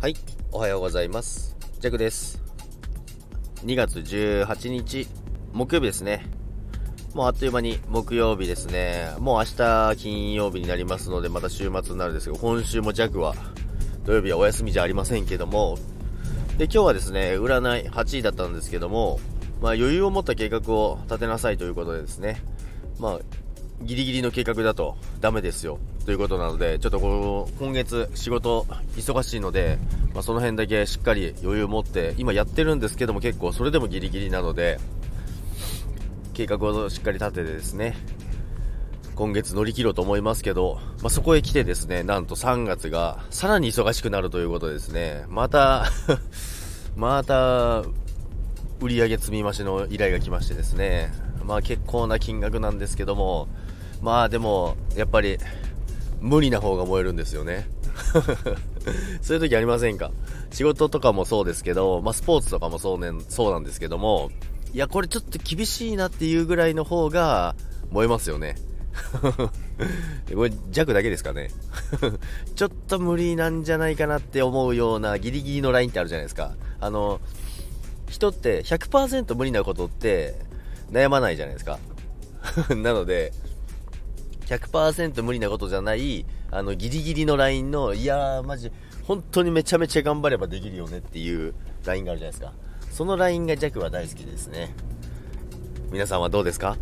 はい、おはようございます。ジャクです。2月18日、木曜日ですね。もうあっという間に木曜日ですね。もう明日金曜日になりますので、また週末になるんですけど、今週もジャクは土曜日はお休みじゃありませんけども、で、今日はですね、占い8位だったんですけども、まあ余裕を持った計画を立てなさいということでですね、まあ、ギリギリの計画だとダメですよということなので、ちょっとこの今月仕事忙しいので、まあ、その辺だけしっかり余裕を持って、今やってるんですけども結構それでもギリギリなので、計画をしっかり立ててですね、今月乗り切ろうと思いますけど、まあ、そこへ来てですね、なんと3月がさらに忙しくなるということですね、また また、売上積み増しの依頼が来ましてですね、まあ結構な金額なんですけども、まあでも、やっぱり、無理な方が燃えるんですよね。そういう時ありませんか？仕事とかもそうですけど、まあスポーツとかもそう,、ね、そうなんですけども、いや、これちょっと厳しいなっていうぐらいの方が燃えますよね。これ弱だけですかね？ちょっと無理なんじゃないかなって思うようなギリギリのラインってあるじゃないですか。あの、人って100%無理なことって悩まないじゃないですか。なので、100%無理なことじゃない、あの、ギリギリのラインの、いやー、マジ、本当にめちゃめちゃ頑張ればできるよねっていうラインがあるじゃないですか。そのラインが弱は大好きですね。皆さんはどうですか？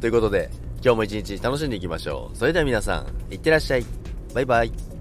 ということで、今日も一日楽しんでいきましょう。それでは皆さん、いってらっしゃい。バイバイ。